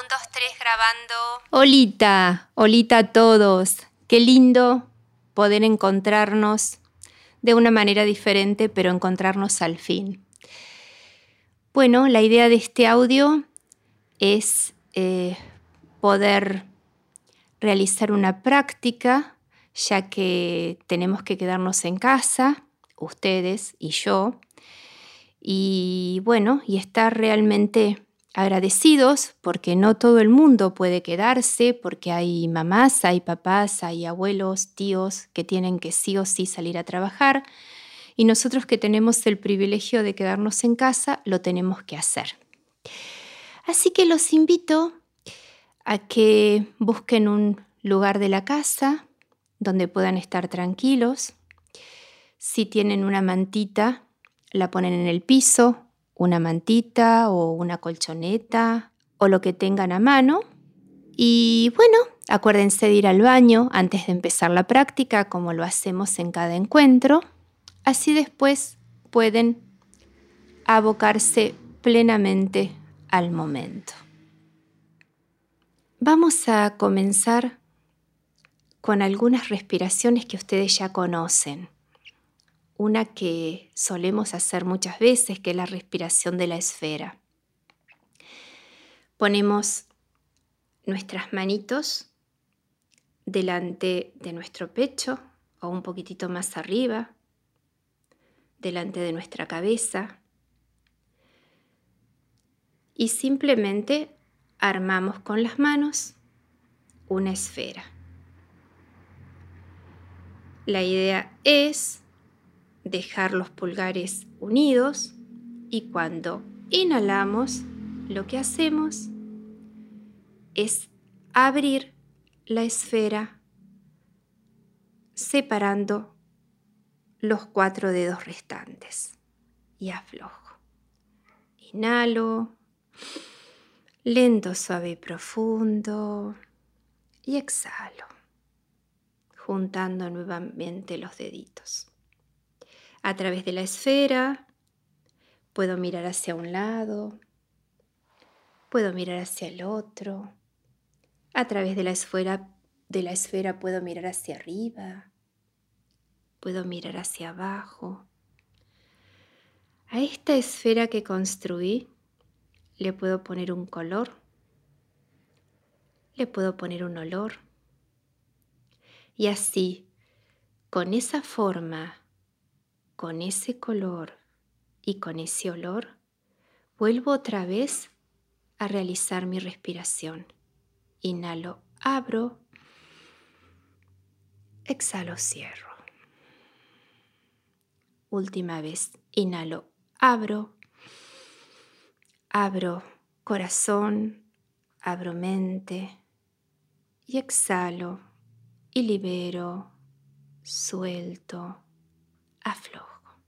Un, dos, tres, grabando. Olita, olita a todos. Qué lindo poder encontrarnos de una manera diferente, pero encontrarnos al fin. Bueno, la idea de este audio es eh, poder realizar una práctica, ya que tenemos que quedarnos en casa, ustedes y yo, y bueno, y estar realmente agradecidos porque no todo el mundo puede quedarse, porque hay mamás, hay papás, hay abuelos, tíos que tienen que sí o sí salir a trabajar y nosotros que tenemos el privilegio de quedarnos en casa, lo tenemos que hacer. Así que los invito a que busquen un lugar de la casa donde puedan estar tranquilos. Si tienen una mantita, la ponen en el piso, una mantita o una colchoneta o lo que tengan a mano. Y bueno, acuérdense de ir al baño antes de empezar la práctica, como lo hacemos en cada encuentro. Así después pueden abocarse plenamente al momento. Vamos a comenzar con algunas respiraciones que ustedes ya conocen una que solemos hacer muchas veces, que es la respiración de la esfera. Ponemos nuestras manitos delante de nuestro pecho o un poquitito más arriba, delante de nuestra cabeza y simplemente armamos con las manos una esfera. La idea es dejar los pulgares unidos y cuando inhalamos lo que hacemos es abrir la esfera separando los cuatro dedos restantes y aflojo. Inhalo, lento, suave y profundo y exhalo, juntando nuevamente los deditos. A través de la esfera puedo mirar hacia un lado, puedo mirar hacia el otro. A través de la esfera, de la esfera puedo mirar hacia arriba, puedo mirar hacia abajo. A esta esfera que construí le puedo poner un color, le puedo poner un olor. Y así, con esa forma con ese color y con ese olor, vuelvo otra vez a realizar mi respiración. Inhalo, abro, exhalo, cierro. Última vez, inhalo, abro, abro corazón, abro mente y exhalo y libero, suelto, aflojo.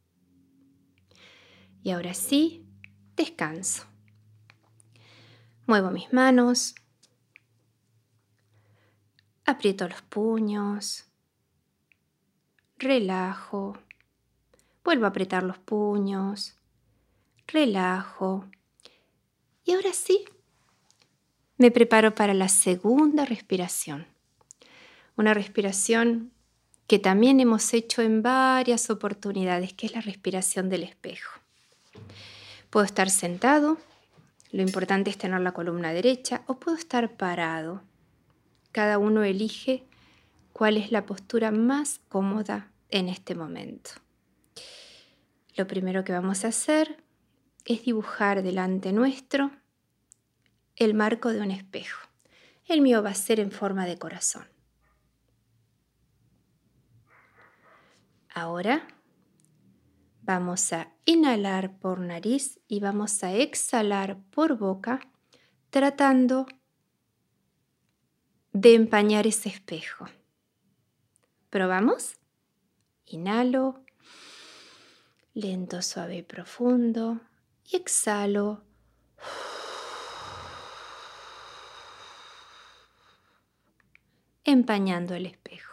Y ahora sí, descanso. Muevo mis manos, aprieto los puños, relajo, vuelvo a apretar los puños, relajo. Y ahora sí, me preparo para la segunda respiración. Una respiración que también hemos hecho en varias oportunidades, que es la respiración del espejo. Puedo estar sentado, lo importante es tener la columna derecha, o puedo estar parado. Cada uno elige cuál es la postura más cómoda en este momento. Lo primero que vamos a hacer es dibujar delante nuestro el marco de un espejo. El mío va a ser en forma de corazón. Ahora Vamos a inhalar por nariz y vamos a exhalar por boca tratando de empañar ese espejo. ¿Probamos? Inhalo, lento, suave y profundo y exhalo. empañando el espejo.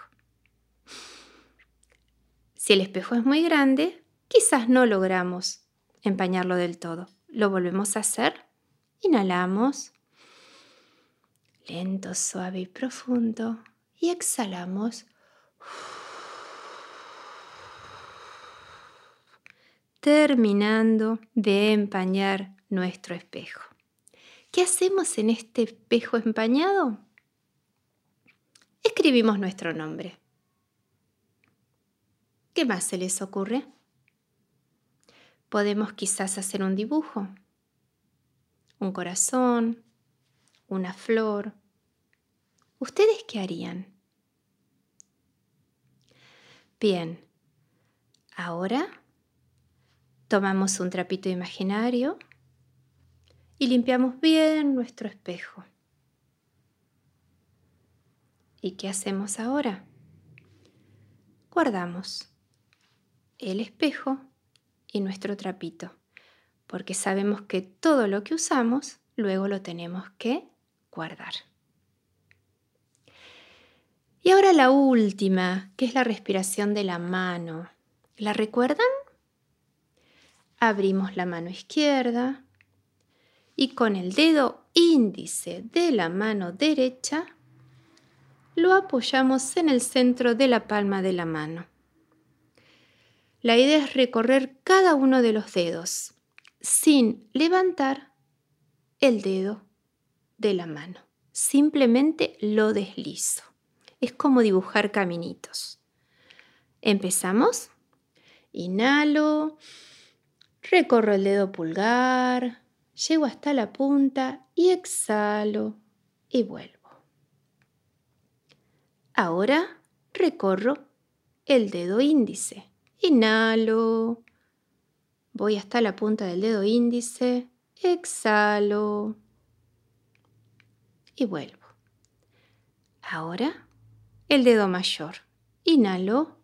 Si el espejo es muy grande, quizás no logramos empañarlo del todo. Lo volvemos a hacer. Inhalamos. Lento, suave y profundo. Y exhalamos. Terminando de empañar nuestro espejo. ¿Qué hacemos en este espejo empañado? Escribimos nuestro nombre. ¿Qué más se les ocurre? Podemos quizás hacer un dibujo, un corazón, una flor. ¿Ustedes qué harían? Bien, ahora tomamos un trapito imaginario y limpiamos bien nuestro espejo. ¿Y qué hacemos ahora? Guardamos el espejo y nuestro trapito, porque sabemos que todo lo que usamos luego lo tenemos que guardar. Y ahora la última, que es la respiración de la mano. ¿La recuerdan? Abrimos la mano izquierda y con el dedo índice de la mano derecha lo apoyamos en el centro de la palma de la mano. La idea es recorrer cada uno de los dedos sin levantar el dedo de la mano. Simplemente lo deslizo. Es como dibujar caminitos. Empezamos. Inhalo, recorro el dedo pulgar, llego hasta la punta y exhalo y vuelvo. Ahora recorro el dedo índice. Inhalo. Voy hasta la punta del dedo índice. Exhalo. Y vuelvo. Ahora el dedo mayor. Inhalo.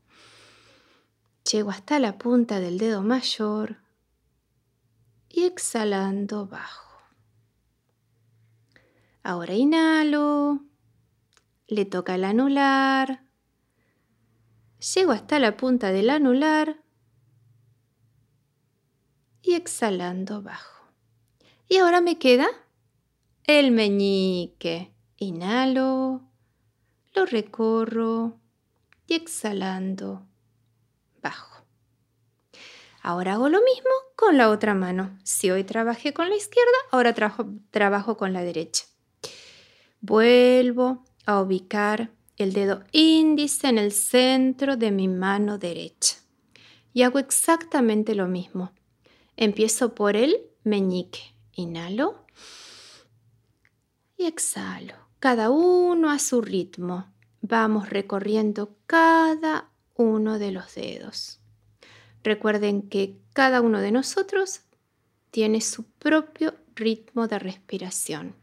Llego hasta la punta del dedo mayor. Y exhalando bajo. Ahora inhalo le toca el anular, llego hasta la punta del anular y exhalando bajo. Y ahora me queda el meñique. Inhalo, lo recorro y exhalando bajo. Ahora hago lo mismo con la otra mano. Si hoy trabajé con la izquierda, ahora trabajo, con la derecha. Vuelvo a ubicar el dedo índice en el centro de mi mano derecha. Y hago exactamente lo mismo. Empiezo por el meñique. Inhalo y exhalo. Cada uno a su ritmo. Vamos recorriendo cada uno de los dedos. Recuerden que cada uno de nosotros tiene su propio ritmo de respiración.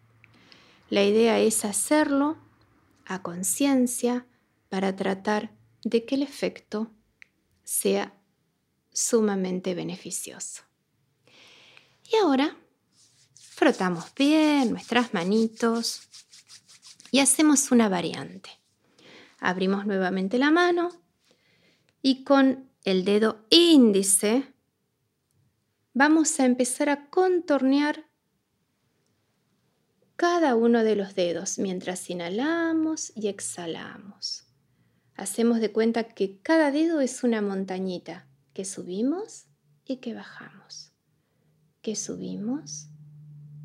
La idea es hacerlo a conciencia para tratar de que el efecto sea sumamente beneficioso. Y ahora frotamos bien nuestras manitos y hacemos una variante. Abrimos nuevamente la mano y con el dedo índice vamos a empezar a contornear cada uno de los dedos mientras inhalamos y exhalamos. Hacemos de cuenta que cada dedo es una montañita que subimos y que bajamos, que subimos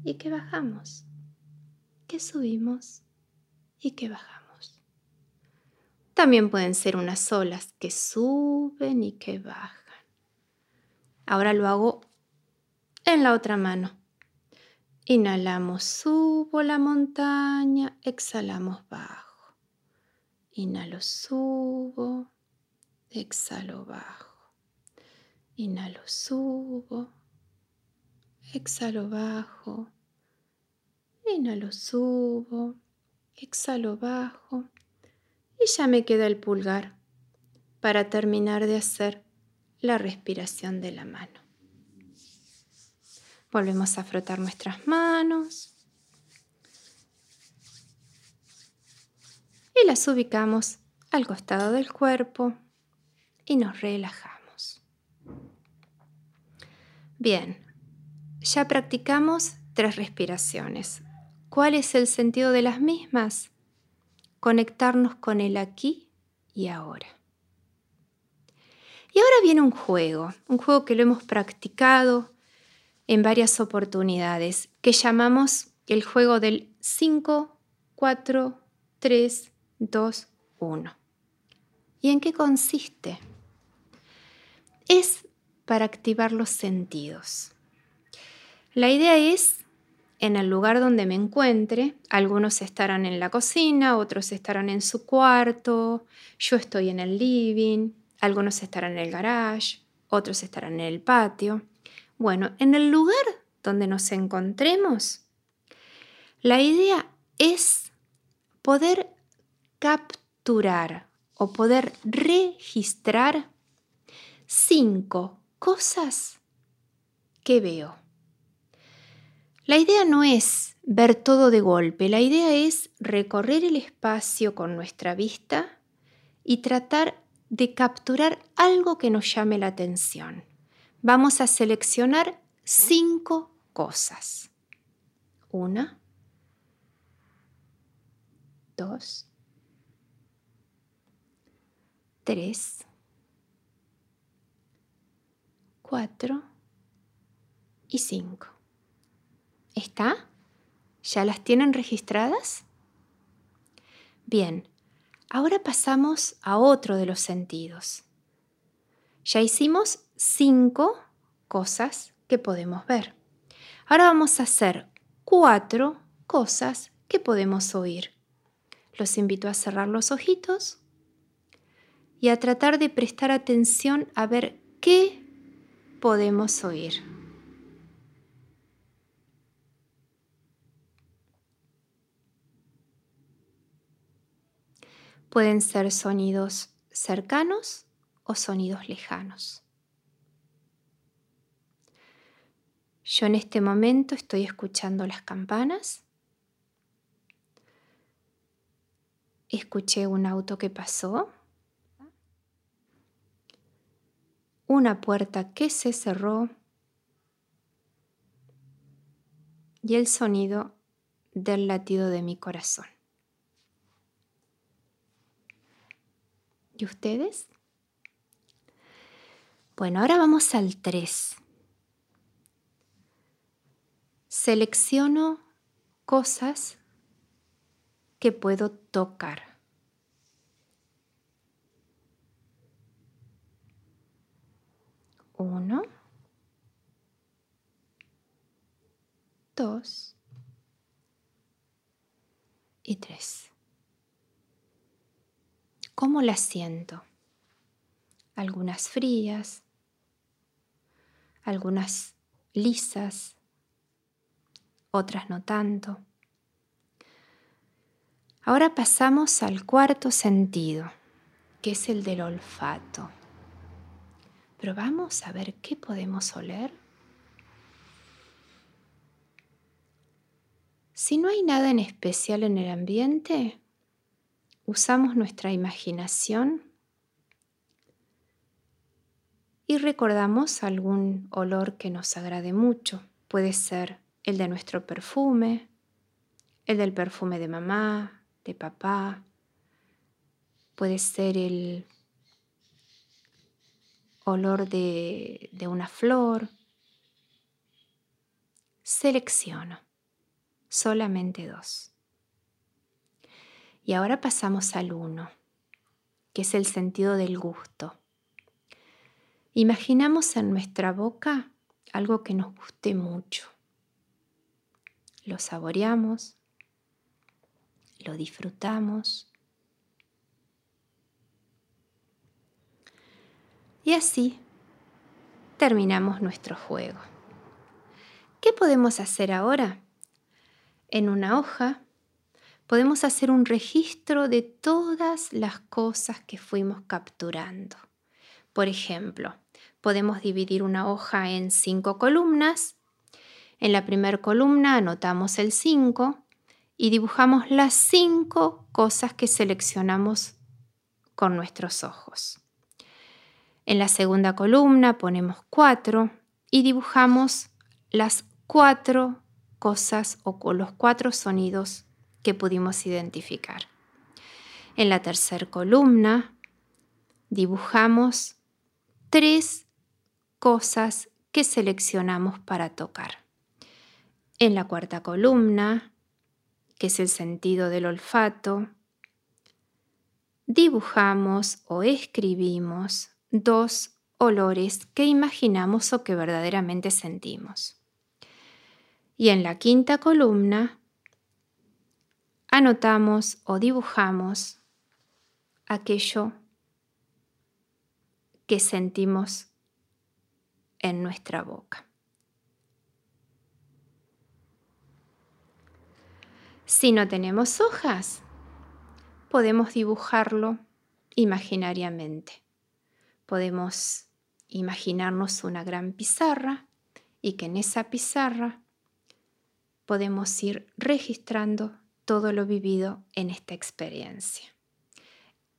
y que bajamos, que subimos y que bajamos. También pueden ser unas olas que suben y que bajan. Ahora lo hago en la otra mano Inhalamos, subo la montaña, exhalamos bajo. Inhalo, subo, exhalo bajo. Inhalo, subo, exhalo bajo. Inhalo, subo, exhalo bajo. Y ya me queda el pulgar para terminar de hacer la respiración de la mano. Volvemos a frotar nuestras manos. Y las ubicamos al costado del cuerpo y nos relajamos. Bien, ya practicamos tres respiraciones. ¿Cuál es el sentido de las mismas? Conectarnos con el aquí y ahora. Y ahora viene un juego, un juego que lo hemos practicado en varias oportunidades, que llamamos el juego del 5, 4, 3, 2, 1. ¿Y en qué consiste? Es para activar los sentidos. La idea es, en el lugar donde me encuentre, algunos estarán en la cocina, otros estarán en su cuarto, yo estoy en el living, algunos estarán en el garage, otros estarán en el patio. Bueno, en el lugar donde nos encontremos, la idea es poder capturar o poder registrar cinco cosas que veo. La idea no es ver todo de golpe, la idea es recorrer el espacio con nuestra vista y tratar de capturar algo que nos llame la atención. Vamos a seleccionar cinco cosas. Una, dos, tres, cuatro y cinco. ¿Está? ¿Ya las tienen registradas? Bien, ahora pasamos a otro de los sentidos. Ya hicimos cinco cosas que podemos ver. Ahora vamos a hacer cuatro cosas que podemos oír. Los invito a cerrar los ojitos y a tratar de prestar atención a ver qué podemos oír. Pueden ser sonidos cercanos o sonidos lejanos. Yo en este momento estoy escuchando las campanas. Escuché un auto que pasó. Una puerta que se cerró. Y el sonido del latido de mi corazón. ¿Y ustedes? Bueno, ahora vamos al 3. Selecciono cosas que puedo tocar. Uno, dos y tres. ¿Cómo las siento? Algunas frías, algunas lisas, otras no tanto. Ahora pasamos al cuarto sentido, que es el del olfato. Pero vamos a ver qué podemos oler. Si no hay nada en especial en el ambiente, usamos nuestra imaginación y recordamos algún olor que nos agrade mucho. Puede ser el de nuestro perfume, el del perfume de mamá, de papá, puede ser el olor de, una flor. Selecciono solamente dos. Y ahora pasamos al uno, que es el sentido del gusto. Imaginamos en nuestra boca algo que nos guste mucho. Lo saboreamos, lo disfrutamos. Y así terminamos nuestro juego. ¿Qué podemos hacer ahora? En una hoja podemos hacer un registro de todas las cosas que fuimos capturando. Por ejemplo, podemos dividir una hoja en cinco columnas. En la primera columna anotamos el 5 y dibujamos las cinco cosas que seleccionamos con nuestros ojos. En la segunda columna ponemos 4 y dibujamos las cuatro cosas o con los cuatro sonidos que pudimos identificar. En la tercera columna dibujamos tres cosas que seleccionamos para tocar. En la cuarta columna, que es el sentido del olfato, dibujamos o escribimos dos olores que imaginamos o que verdaderamente sentimos. Y en la quinta columna anotamos o dibujamos aquello que sentimos en nuestra boca. Si no tenemos hojas, podemos dibujarlo imaginariamente. Podemos imaginarnos una gran pizarra y que en esa pizarra podemos ir registrando todo lo vivido en esta experiencia.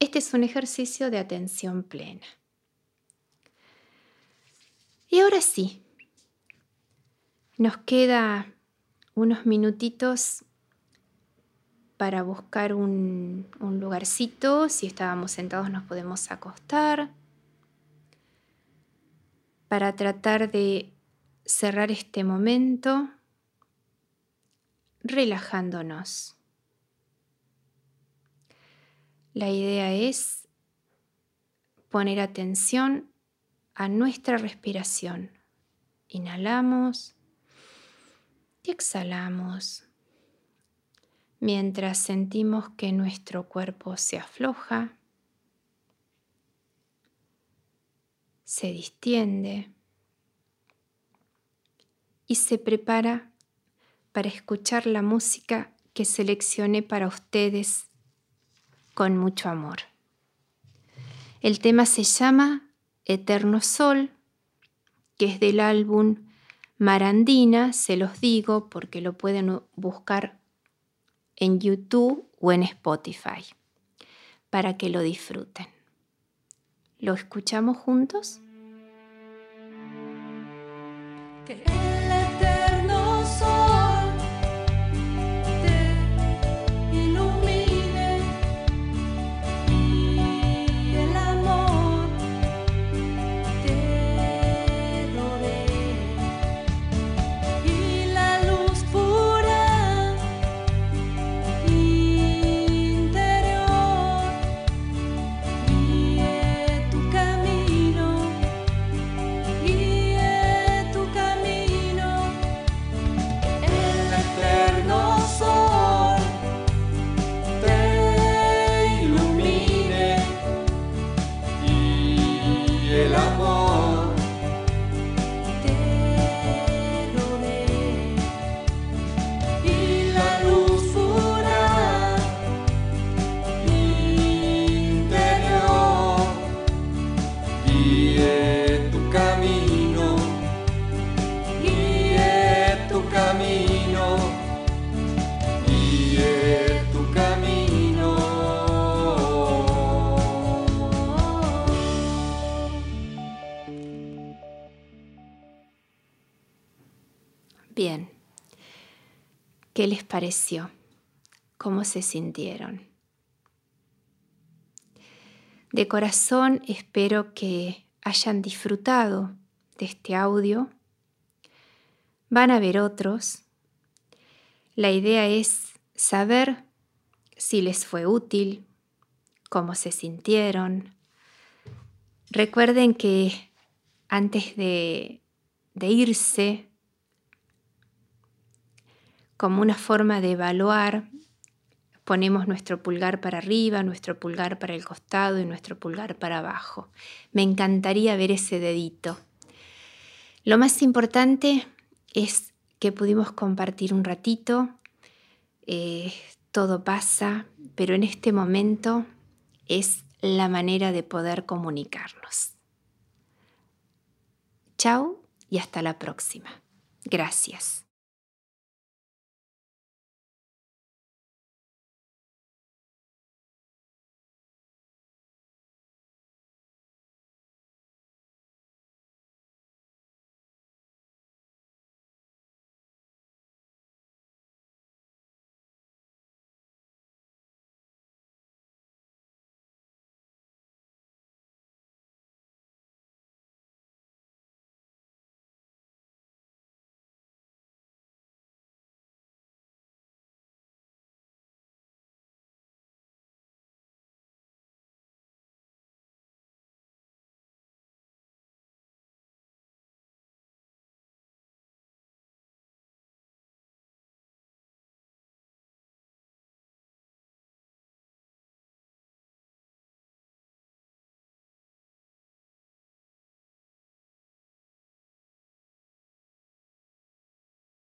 Este es un ejercicio de atención plena. Y ahora sí, nos queda unos minutitos para buscar un, un, lugarcito. Si estábamos sentados nos podemos acostar. Para tratar de cerrar este momento relajándonos. La idea es poner atención a nuestra respiración. Inhalamos y exhalamos mientras sentimos que nuestro cuerpo se afloja, se distiende y se prepara para escuchar la música que seleccioné para ustedes con mucho amor. El tema se llama Eterno Sol, que es del álbum Marandina, se los digo porque lo pueden buscar en YouTube o en Spotify para que lo disfruten. ¿Lo escuchamos juntos? Pareció? ¿Cómo se sintieron? De corazón espero que hayan disfrutado de este audio. Van a ver otros. La idea es saber si les fue útil, cómo se sintieron. Recuerden que antes de, de irse como una forma de evaluar, ponemos nuestro pulgar para arriba, nuestro pulgar para el costado y nuestro pulgar para abajo. Me encantaría ver ese dedito. Lo más importante es que pudimos compartir un ratito. Eh, todo pasa, pero en este momento es la manera de poder comunicarnos. Chao y hasta la próxima. Gracias.